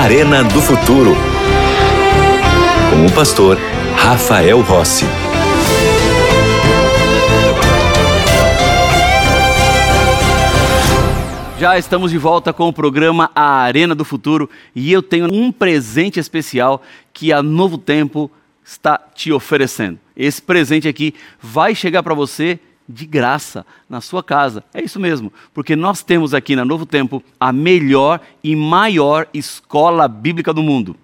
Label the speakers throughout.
Speaker 1: Arena do Futuro. Com o pastor Rafael Rossi.
Speaker 2: Já estamos de volta com o programa A Arena do Futuro e eu tenho um presente especial que a Novo Tempo está te oferecendo. Esse presente aqui vai chegar para você de graça na sua casa. É isso mesmo, porque nós temos aqui na Novo Tempo a melhor e maior escola bíblica do mundo.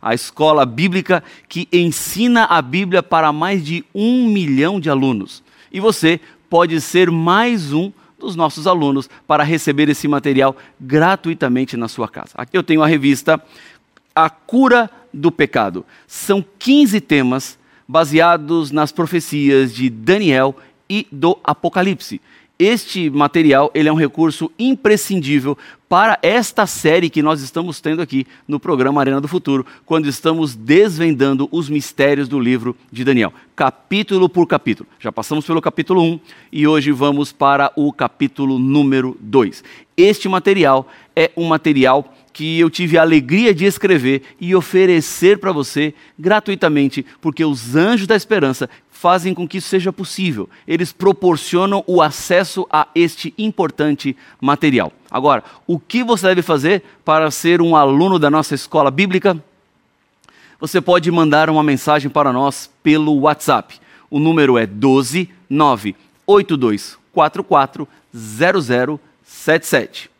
Speaker 2: A escola bíblica que ensina a Bíblia para mais de um milhão de alunos. E você pode ser mais um dos nossos alunos para receber esse material gratuitamente na sua casa. Aqui eu tenho a revista A Cura do Pecado. São 15 temas baseados nas profecias de Daniel e do Apocalipse. Este material ele é um recurso imprescindível para esta série que nós estamos tendo aqui no programa Arena do Futuro, quando estamos desvendando os mistérios do livro de Daniel, capítulo por capítulo. Já passamos pelo capítulo 1 e hoje vamos para o capítulo número 2. Este material é um material que eu tive a alegria de escrever e oferecer para você gratuitamente, porque os anjos da esperança fazem com que isso seja possível. Eles proporcionam o acesso a este importante material. Agora, o que você deve fazer para ser um aluno da nossa escola bíblica? Você pode mandar uma mensagem para nós pelo WhatsApp. O número é 12 98244 0077.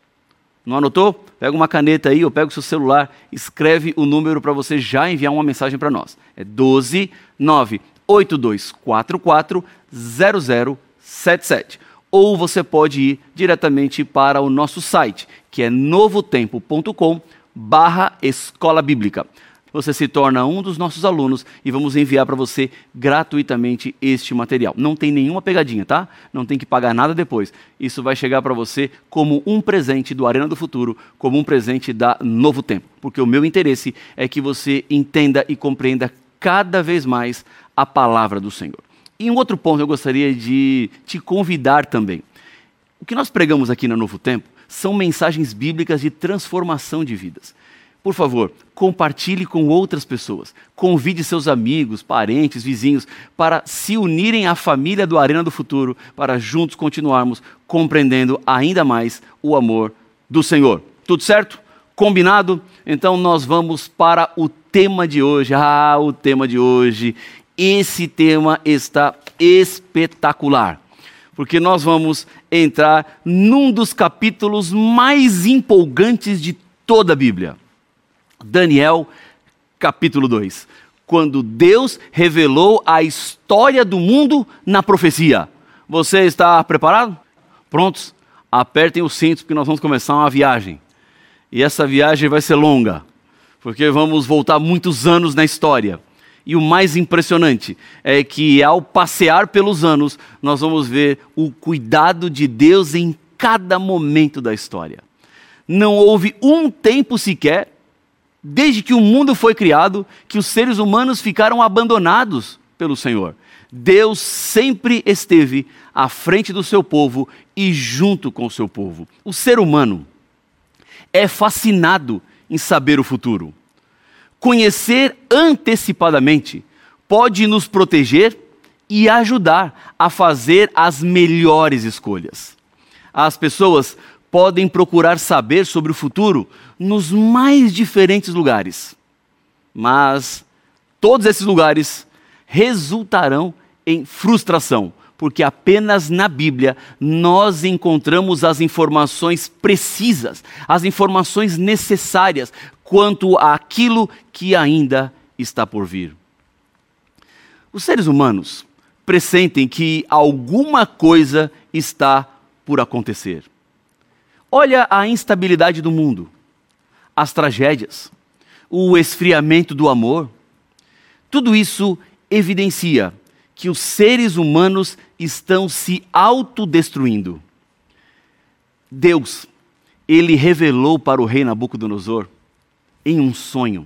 Speaker 2: Não anotou? Pega uma caneta aí ou pega o seu celular, escreve o número para você já enviar uma mensagem para nós. É 12 98244 0077. Ou você pode ir diretamente para o nosso site, que é novotempo.com barra escola bíblica você se torna um dos nossos alunos e vamos enviar para você gratuitamente este material. Não tem nenhuma pegadinha, tá? Não tem que pagar nada depois. Isso vai chegar para você como um presente do Arena do Futuro, como um presente da Novo Tempo. Porque o meu interesse é que você entenda e compreenda cada vez mais a palavra do Senhor. E um outro ponto eu gostaria de te convidar também. O que nós pregamos aqui na Novo Tempo são mensagens bíblicas de transformação de vidas. Por favor, compartilhe com outras pessoas. Convide seus amigos, parentes, vizinhos para se unirem à família do Arena do Futuro, para juntos continuarmos compreendendo ainda mais o amor do Senhor. Tudo certo? Combinado? Então nós vamos para o tema de hoje. Ah, o tema de hoje. Esse tema está espetacular porque nós vamos entrar num dos capítulos mais empolgantes de toda a Bíblia. Daniel, capítulo 2. Quando Deus revelou a história do mundo na profecia. Você está preparado? Prontos? Apertem os cintos porque nós vamos começar uma viagem. E essa viagem vai ser longa, porque vamos voltar muitos anos na história. E o mais impressionante é que ao passear pelos anos, nós vamos ver o cuidado de Deus em cada momento da história. Não houve um tempo sequer desde que o mundo foi criado, que os seres humanos ficaram abandonados pelo Senhor. Deus sempre esteve à frente do seu povo e junto com o seu povo. O ser humano é fascinado em saber o futuro. Conhecer antecipadamente pode nos proteger e ajudar a fazer as melhores escolhas. As pessoas podem procurar saber sobre o futuro nos mais diferentes lugares. Mas todos esses lugares resultarão em frustração, porque apenas na Bíblia nós encontramos as informações precisas, as informações necessárias quanto àquilo que ainda está por vir. Os seres humanos pressentem que alguma coisa está por acontecer. Olha a instabilidade do mundo, as tragédias, o esfriamento do amor. Tudo isso evidencia que os seres humanos estão se autodestruindo. Deus, ele revelou para o rei Nabucodonosor, em um sonho,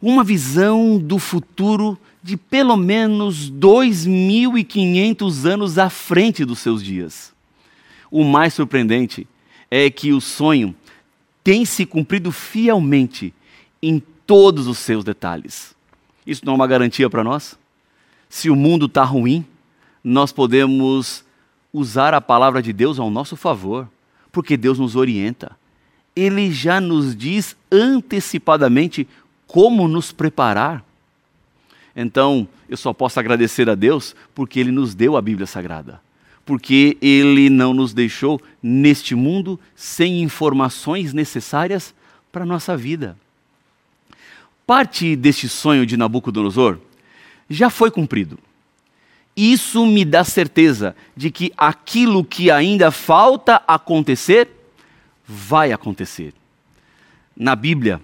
Speaker 2: uma visão do futuro de pelo menos 2.500 anos à frente dos seus dias. O mais surpreendente é que o sonho tem se cumprido fielmente em todos os seus detalhes. Isso não é uma garantia para nós? Se o mundo está ruim, nós podemos usar a palavra de Deus ao nosso favor, porque Deus nos orienta. Ele já nos diz antecipadamente como nos preparar. Então, eu só posso agradecer a Deus porque Ele nos deu a Bíblia Sagrada. Porque Ele não nos deixou neste mundo sem informações necessárias para a nossa vida. Parte deste sonho de Nabucodonosor já foi cumprido. Isso me dá certeza de que aquilo que ainda falta acontecer, vai acontecer. Na Bíblia,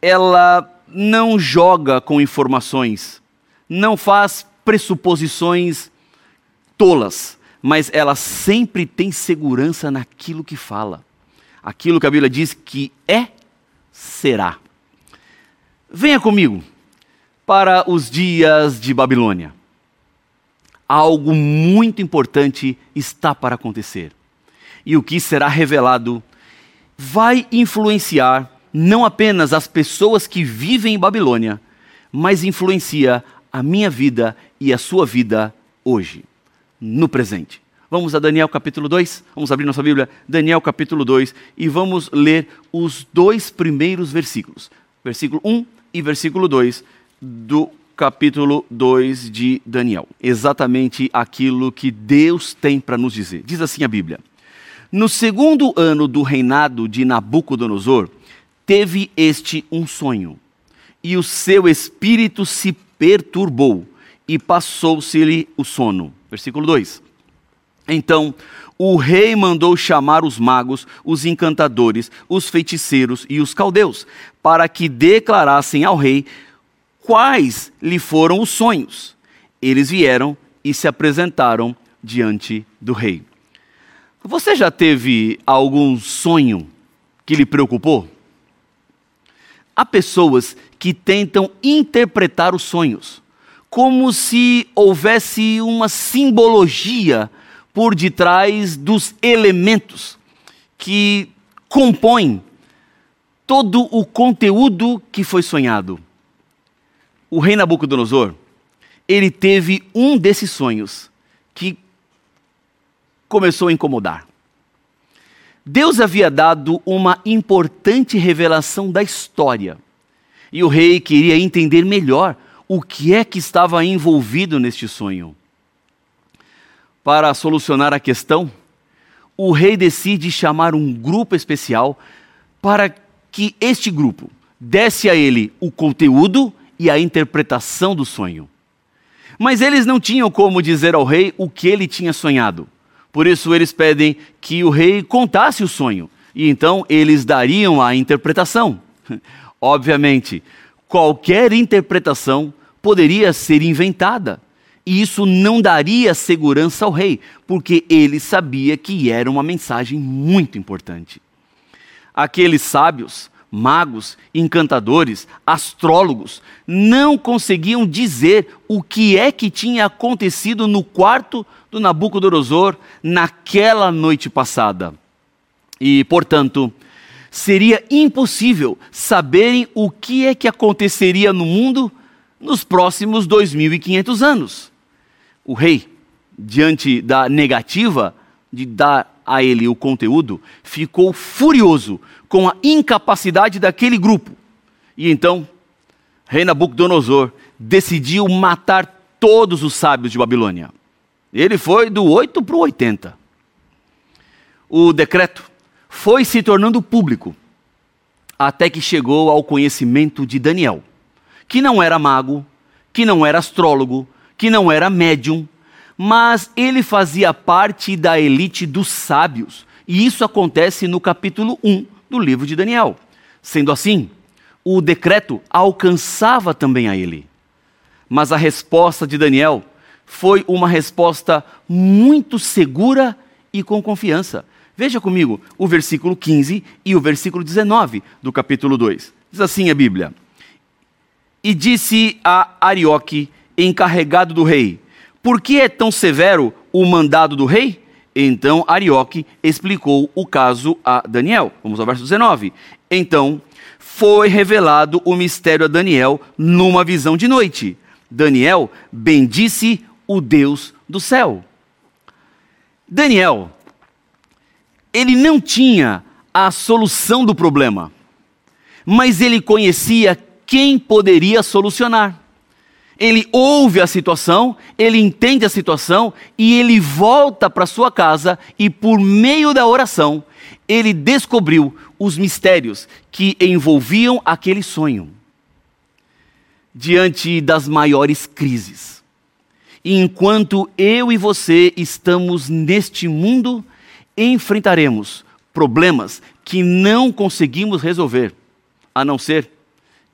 Speaker 2: ela não joga com informações, não faz pressuposições tolas, mas ela sempre tem segurança naquilo que fala. Aquilo que a Bíblia diz que é, será. Venha comigo para os dias de Babilônia. Algo muito importante está para acontecer. E o que será revelado vai influenciar não apenas as pessoas que vivem em Babilônia, mas influencia a minha vida e a sua vida hoje, no presente. Vamos a Daniel capítulo 2, vamos abrir nossa Bíblia, Daniel capítulo 2, e vamos ler os dois primeiros versículos, versículo 1 e versículo 2 do capítulo 2 de Daniel. Exatamente aquilo que Deus tem para nos dizer. Diz assim a Bíblia: No segundo ano do reinado de Nabucodonosor, teve este um sonho, e o seu espírito se perturbou, e passou-se-lhe o sono. Versículo 2. Então o rei mandou chamar os magos, os encantadores, os feiticeiros e os caldeus, para que declarassem ao rei quais lhe foram os sonhos. Eles vieram e se apresentaram diante do rei. Você já teve algum sonho que lhe preocupou? Há pessoas que tentam interpretar os sonhos como se houvesse uma simbologia por detrás dos elementos que compõem todo o conteúdo que foi sonhado. O rei Nabucodonosor, ele teve um desses sonhos que começou a incomodar. Deus havia dado uma importante revelação da história. E o rei queria entender melhor o que é que estava envolvido neste sonho. Para solucionar a questão, o rei decide chamar um grupo especial para que este grupo desse a ele o conteúdo e a interpretação do sonho. Mas eles não tinham como dizer ao rei o que ele tinha sonhado. Por isso eles pedem que o rei contasse o sonho, e então eles dariam a interpretação. Obviamente, qualquer interpretação poderia ser inventada, e isso não daria segurança ao rei, porque ele sabia que era uma mensagem muito importante. Aqueles sábios, magos, encantadores, astrólogos não conseguiam dizer o que é que tinha acontecido no quarto do Nabucodonosor naquela noite passada. E, portanto, seria impossível saberem o que é que aconteceria no mundo nos próximos 2500 anos. O rei, diante da negativa de dar a ele o conteúdo, ficou furioso com a incapacidade daquele grupo. E então, rei Nabucodonosor decidiu matar todos os sábios de Babilônia. Ele foi do 8 para o 80. O decreto foi se tornando público até que chegou ao conhecimento de Daniel, que não era mago, que não era astrólogo, que não era médium, mas ele fazia parte da elite dos sábios. E isso acontece no capítulo 1 do livro de Daniel. Sendo assim, o decreto alcançava também a ele. Mas a resposta de Daniel foi uma resposta muito segura e com confiança. Veja comigo o versículo 15 e o versículo 19 do capítulo 2. Diz assim a Bíblia: E disse a Arioque, encarregado do rei: Por que é tão severo o mandado do rei? Então Arioque explicou o caso a Daniel. Vamos ao verso 19. Então foi revelado o mistério a Daniel numa visão de noite. Daniel bendisse o Deus do céu. Daniel, ele não tinha a solução do problema, mas ele conhecia quem poderia solucionar. Ele ouve a situação, ele entende a situação e ele volta para sua casa e, por meio da oração, ele descobriu os mistérios que envolviam aquele sonho. Diante das maiores crises. Enquanto eu e você estamos neste mundo, enfrentaremos problemas que não conseguimos resolver, a não ser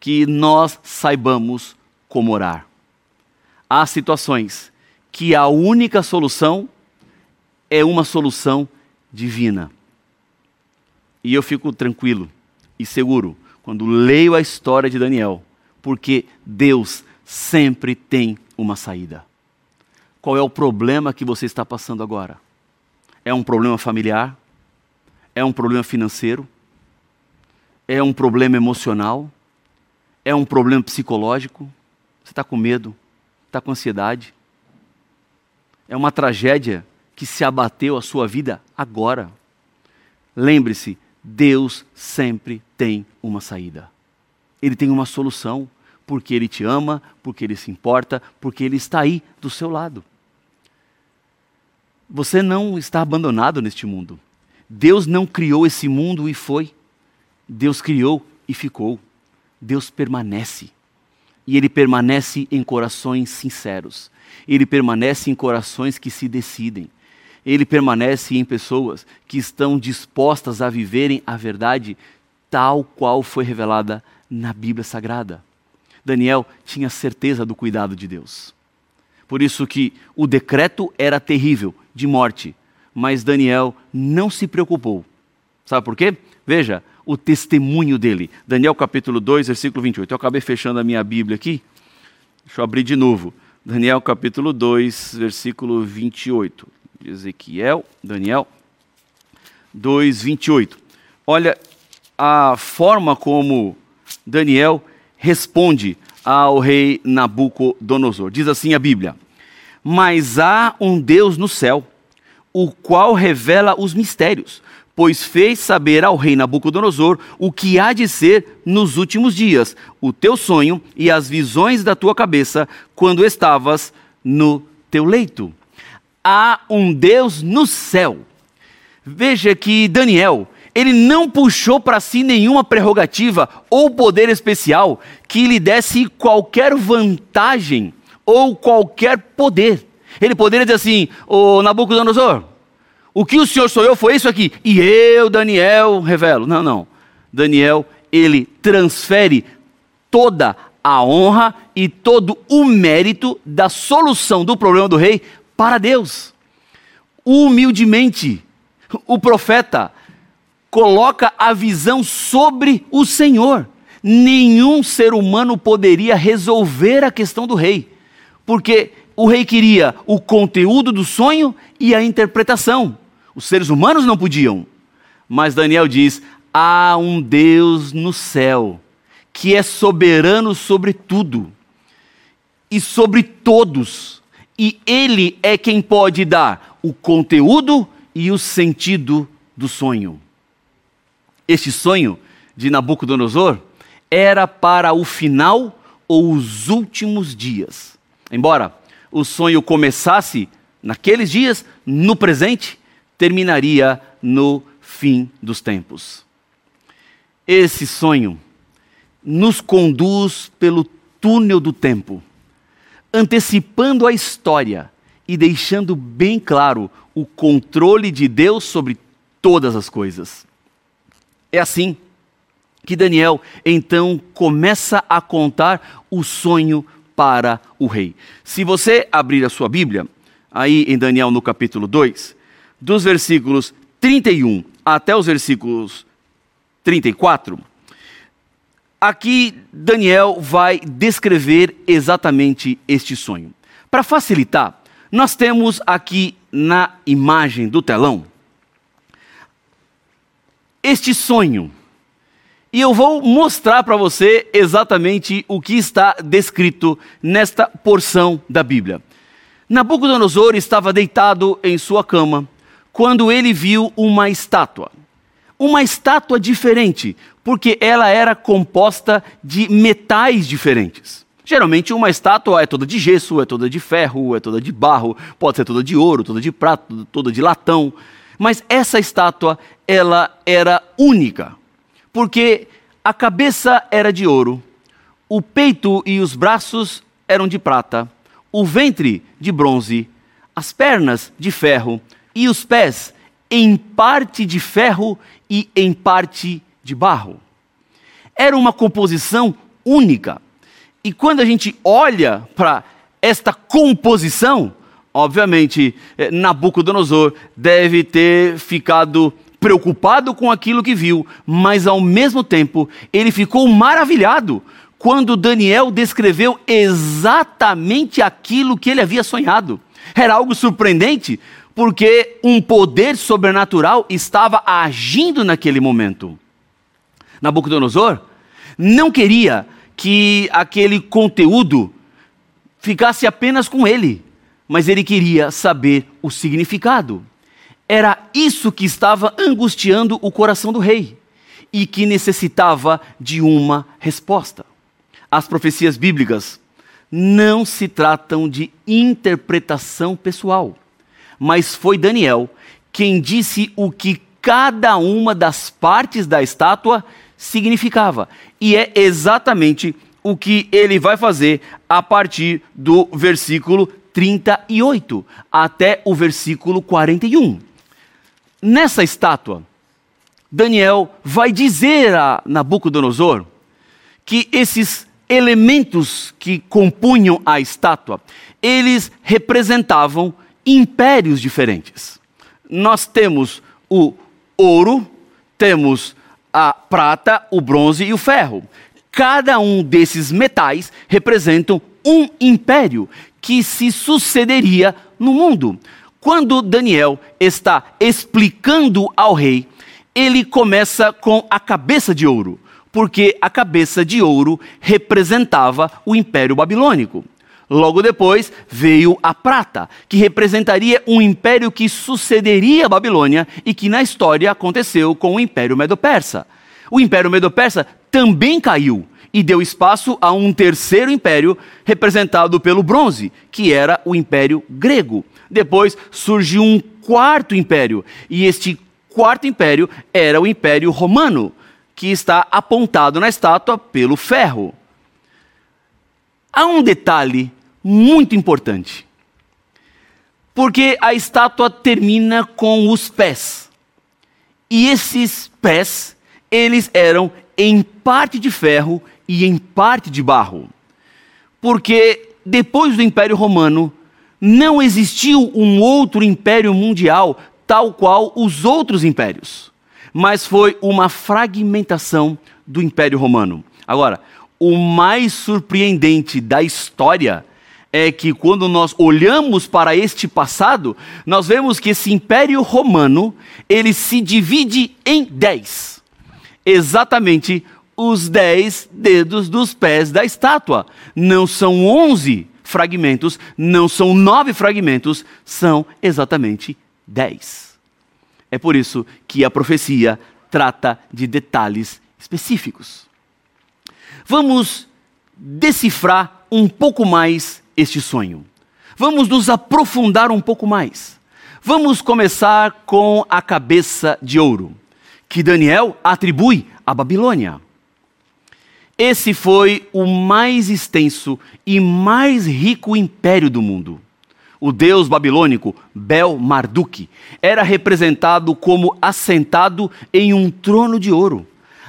Speaker 2: que nós saibamos como orar há situações que a única solução é uma solução divina. E eu fico tranquilo e seguro quando leio a história de Daniel, porque Deus sempre tem uma saída. Qual é o problema que você está passando agora? É um problema familiar? É um problema financeiro? É um problema emocional? É um problema psicológico? Você está com medo? está com ansiedade. É uma tragédia que se abateu a sua vida agora. Lembre-se, Deus sempre tem uma saída. Ele tem uma solução, porque Ele te ama, porque Ele se importa, porque Ele está aí do seu lado. Você não está abandonado neste mundo. Deus não criou esse mundo e foi. Deus criou e ficou. Deus permanece e ele permanece em corações sinceros. Ele permanece em corações que se decidem. Ele permanece em pessoas que estão dispostas a viverem a verdade tal qual foi revelada na Bíblia Sagrada. Daniel tinha certeza do cuidado de Deus. Por isso que o decreto era terrível, de morte, mas Daniel não se preocupou. Sabe por quê? Veja, o testemunho dele. Daniel capítulo 2, versículo 28. Eu acabei fechando a minha Bíblia aqui. Deixa eu abrir de novo. Daniel capítulo 2, versículo 28. Ezequiel, Daniel 2, 28. Olha a forma como Daniel responde ao rei Nabucodonosor. Diz assim a Bíblia: Mas há um Deus no céu, o qual revela os mistérios pois fez saber ao rei Nabucodonosor o que há de ser nos últimos dias, o teu sonho e as visões da tua cabeça quando estavas no teu leito. Há um Deus no céu. Veja que Daniel, ele não puxou para si nenhuma prerrogativa ou poder especial que lhe desse qualquer vantagem ou qualquer poder. Ele poderia dizer assim: Ô Nabucodonosor, o que o Senhor sou eu foi isso aqui. E eu, Daniel, revelo. Não, não. Daniel, ele transfere toda a honra e todo o mérito da solução do problema do rei para Deus. Humildemente, o profeta coloca a visão sobre o Senhor. Nenhum ser humano poderia resolver a questão do rei, porque o rei queria o conteúdo do sonho e a interpretação. Os seres humanos não podiam. Mas Daniel diz: há um Deus no céu que é soberano sobre tudo e sobre todos. E Ele é quem pode dar o conteúdo e o sentido do sonho. Este sonho de Nabucodonosor era para o final ou os últimos dias. Embora o sonho começasse naqueles dias, no presente, terminaria no fim dos tempos. Esse sonho nos conduz pelo túnel do tempo, antecipando a história e deixando bem claro o controle de Deus sobre todas as coisas. É assim que Daniel então começa a contar o sonho para o rei. Se você abrir a sua Bíblia, aí em Daniel no capítulo 2, dos versículos 31 até os versículos 34, aqui Daniel vai descrever exatamente este sonho. Para facilitar, nós temos aqui na imagem do telão este sonho. E eu vou mostrar para você exatamente o que está descrito nesta porção da Bíblia. Nabucodonosor estava deitado em sua cama quando ele viu uma estátua. Uma estátua diferente, porque ela era composta de metais diferentes. Geralmente uma estátua é toda de gesso, é toda de ferro, é toda de barro, pode ser toda de ouro, toda de prata, toda de latão. Mas essa estátua, ela era única, porque a cabeça era de ouro, o peito e os braços eram de prata, o ventre de bronze, as pernas de ferro e os pés em parte de ferro e em parte de barro. Era uma composição única. E quando a gente olha para esta composição, Obviamente, eh, Nabucodonosor deve ter ficado preocupado com aquilo que viu, mas ao mesmo tempo ele ficou maravilhado quando Daniel descreveu exatamente aquilo que ele havia sonhado. Era algo surpreendente, porque um poder sobrenatural estava agindo naquele momento. Nabucodonosor não queria que aquele conteúdo ficasse apenas com ele mas ele queria saber o significado. Era isso que estava angustiando o coração do rei e que necessitava de uma resposta. As profecias bíblicas não se tratam de interpretação pessoal, mas foi Daniel quem disse o que cada uma das partes da estátua significava. E é exatamente o que ele vai fazer a partir do versículo 38 até o versículo 41. Nessa estátua, Daniel vai dizer a Nabucodonosor que esses elementos que compunham a estátua, eles representavam impérios diferentes. Nós temos o ouro, temos a prata, o bronze e o ferro. Cada um desses metais representam um império que se sucederia no mundo. Quando Daniel está explicando ao rei, ele começa com a cabeça de ouro, porque a cabeça de ouro representava o Império Babilônico. Logo depois veio a prata, que representaria um império que sucederia a Babilônia e que na história aconteceu com o Império Medo-Persa. O Império Medo-Persa também caiu, e deu espaço a um terceiro império representado pelo bronze, que era o Império Grego. Depois surgiu um quarto império, e este quarto império era o Império Romano, que está apontado na estátua pelo ferro. Há um detalhe muito importante. Porque a estátua termina com os pés. E esses pés, eles eram em parte de ferro e em parte de barro. Porque depois do Império Romano, não existiu um outro império mundial tal qual os outros impérios, mas foi uma fragmentação do Império Romano. Agora, o mais surpreendente da história é que quando nós olhamos para este passado, nós vemos que esse Império Romano, ele se divide em dez. Exatamente os dez dedos dos pés da estátua. Não são onze fragmentos, não são nove fragmentos, são exatamente dez. É por isso que a profecia trata de detalhes específicos. Vamos decifrar um pouco mais este sonho. Vamos nos aprofundar um pouco mais. Vamos começar com a cabeça de ouro, que Daniel atribui à Babilônia. Esse foi o mais extenso e mais rico império do mundo. O deus babilônico Bel-Marduk era representado como assentado em um trono de ouro,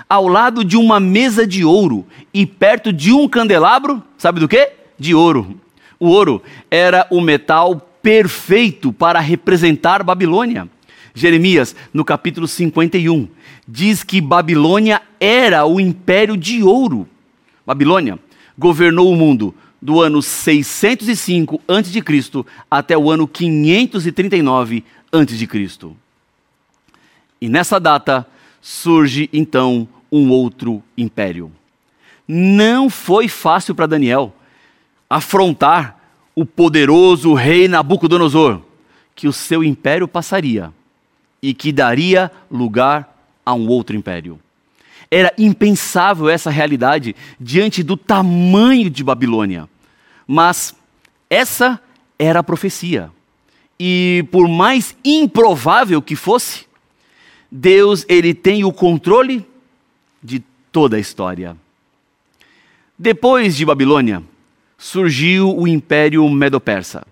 Speaker 2: ao lado de uma mesa de ouro e perto de um candelabro, sabe do que? De ouro. O ouro era o metal perfeito para representar Babilônia. Jeremias, no capítulo 51, diz que Babilônia era o império de ouro. Babilônia governou o mundo do ano 605 a.C. até o ano 539 a.C. E nessa data surge então um outro império. Não foi fácil para Daniel afrontar o poderoso rei Nabucodonosor, que o seu império passaria e que daria lugar a um outro império. Era impensável essa realidade diante do tamanho de Babilônia. Mas essa era a profecia. E por mais improvável que fosse, Deus ele tem o controle de toda a história. Depois de Babilônia, surgiu o Império Medo-Persa,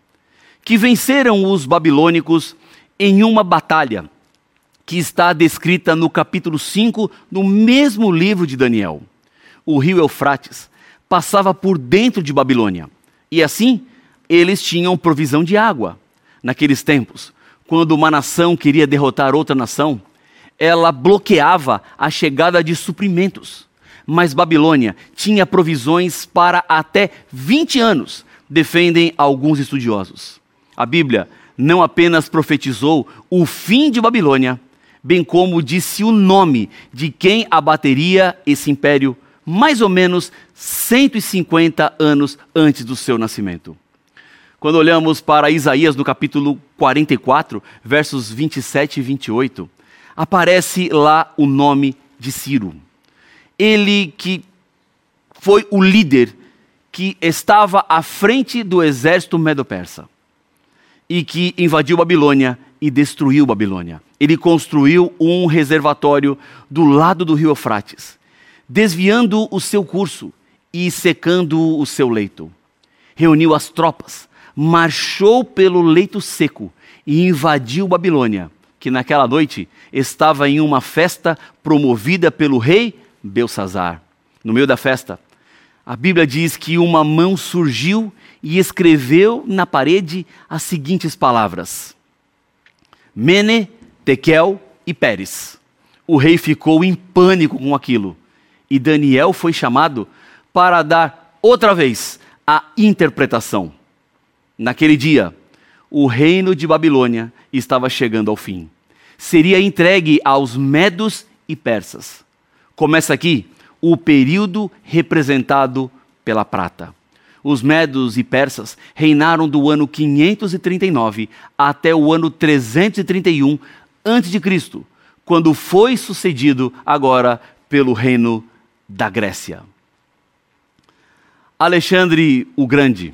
Speaker 2: que venceram os babilônicos em uma batalha que está descrita no capítulo 5 do mesmo livro de Daniel. O rio Eufrates passava por dentro de Babilônia, e assim eles tinham provisão de água. Naqueles tempos, quando uma nação queria derrotar outra nação, ela bloqueava a chegada de suprimentos. Mas Babilônia tinha provisões para até 20 anos, defendem alguns estudiosos. A Bíblia não apenas profetizou o fim de Babilônia, bem como disse o nome de quem abateria esse império mais ou menos 150 anos antes do seu nascimento. Quando olhamos para Isaías no capítulo 44, versos 27 e 28, aparece lá o nome de Ciro. Ele que foi o líder que estava à frente do exército medo-persa e que invadiu Babilônia e destruiu Babilônia. Ele construiu um reservatório do lado do rio Eufrates, desviando o seu curso e secando o seu leito. Reuniu as tropas, marchou pelo leito seco e invadiu Babilônia, que naquela noite estava em uma festa promovida pelo rei Belsazar. No meio da festa, a Bíblia diz que uma mão surgiu e escreveu na parede as seguintes palavras: Mene, Tekel e Pérez. O rei ficou em pânico com aquilo. E Daniel foi chamado para dar outra vez a interpretação. Naquele dia, o reino de Babilônia estava chegando ao fim. Seria entregue aos medos e persas. Começa aqui o período representado pela prata. Os medos e persas reinaram do ano 539 até o ano 331 a.C., quando foi sucedido agora pelo reino da Grécia. Alexandre o Grande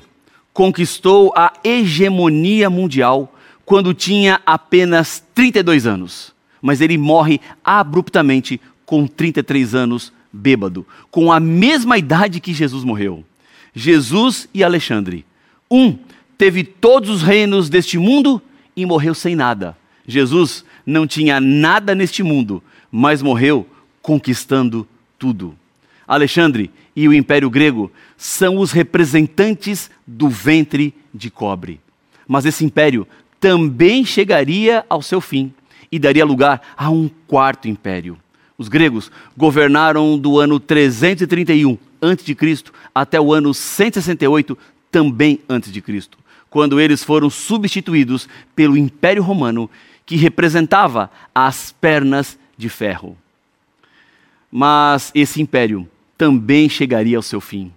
Speaker 2: conquistou a hegemonia mundial quando tinha apenas 32 anos, mas ele morre abruptamente com 33 anos, bêbado, com a mesma idade que Jesus morreu. Jesus e Alexandre. Um teve todos os reinos deste mundo e morreu sem nada. Jesus não tinha nada neste mundo, mas morreu conquistando tudo. Alexandre e o Império Grego são os representantes do ventre de cobre. Mas esse império também chegaria ao seu fim e daria lugar a um quarto império. Os gregos governaram do ano 331 a.C. até o ano 168 também a.C., quando eles foram substituídos pelo Império Romano, que representava as pernas de ferro. Mas esse império também chegaria ao seu fim.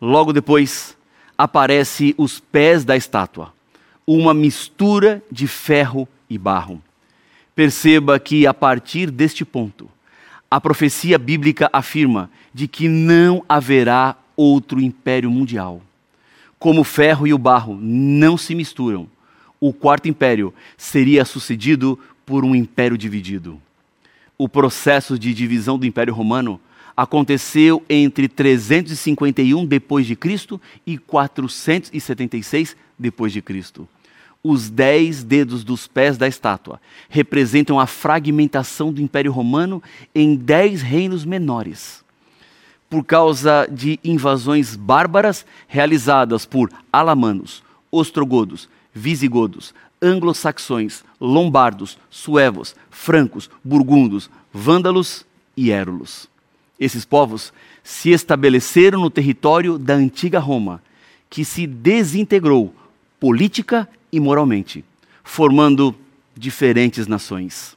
Speaker 2: Logo depois, aparece os pés da estátua, uma mistura de ferro e barro. Perceba que a partir deste ponto, a profecia bíblica afirma de que não haverá outro império mundial. Como o ferro e o barro não se misturam, o quarto império seria sucedido por um império dividido. O processo de divisão do Império Romano aconteceu entre 351 depois de Cristo e 476 depois de Cristo os dez dedos dos pés da estátua representam a fragmentação do Império Romano em dez reinos menores, por causa de invasões bárbaras realizadas por alamanos, ostrogodos, visigodos, anglo-saxões, lombardos, suevos, francos, burgundos, vândalos e érulos. Esses povos se estabeleceram no território da antiga Roma que se desintegrou política e moralmente, formando diferentes nações.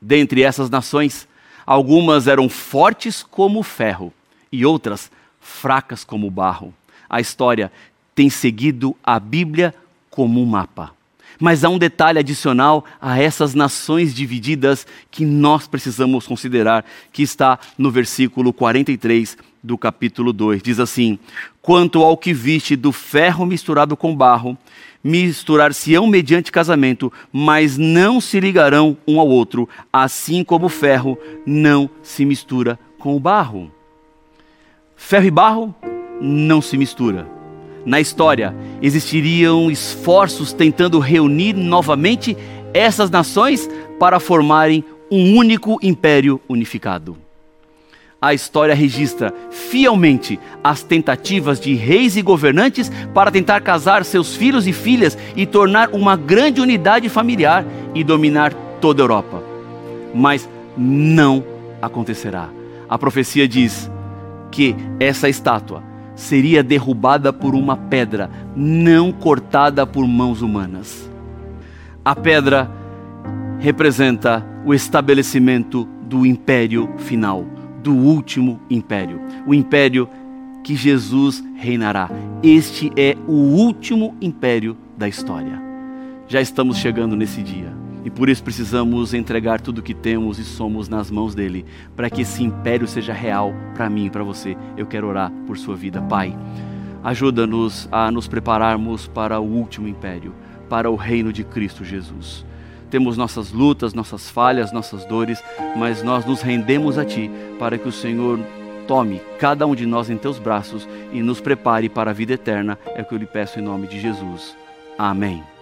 Speaker 2: Dentre essas nações, algumas eram fortes como ferro e outras fracas como barro. A história tem seguido a Bíblia como um mapa. Mas há um detalhe adicional a essas nações divididas que nós precisamos considerar, que está no versículo 43 do capítulo 2. Diz assim: Quanto ao que viste do ferro misturado com barro, misturar-se-ão mediante casamento, mas não se ligarão um ao outro, assim como o ferro não se mistura com o barro. Ferro e barro não se mistura na história, existiriam esforços tentando reunir novamente essas nações para formarem um único império unificado. A história registra fielmente as tentativas de reis e governantes para tentar casar seus filhos e filhas e tornar uma grande unidade familiar e dominar toda a Europa. Mas não acontecerá. A profecia diz que essa estátua seria derrubada por uma pedra, não cortada por mãos humanas. A pedra representa o estabelecimento do império final, do último império, o império que Jesus reinará. Este é o último império da história. Já estamos chegando nesse dia. E por isso precisamos entregar tudo o que temos e somos nas mãos dele, para que esse império seja real para mim e para você. Eu quero orar por sua vida, Pai. Ajuda-nos a nos prepararmos para o último império, para o reino de Cristo Jesus. Temos nossas lutas, nossas falhas, nossas dores, mas nós nos rendemos a Ti para que o Senhor tome cada um de nós em Teus braços e nos prepare para a vida eterna. É o que eu lhe peço em nome de Jesus. Amém.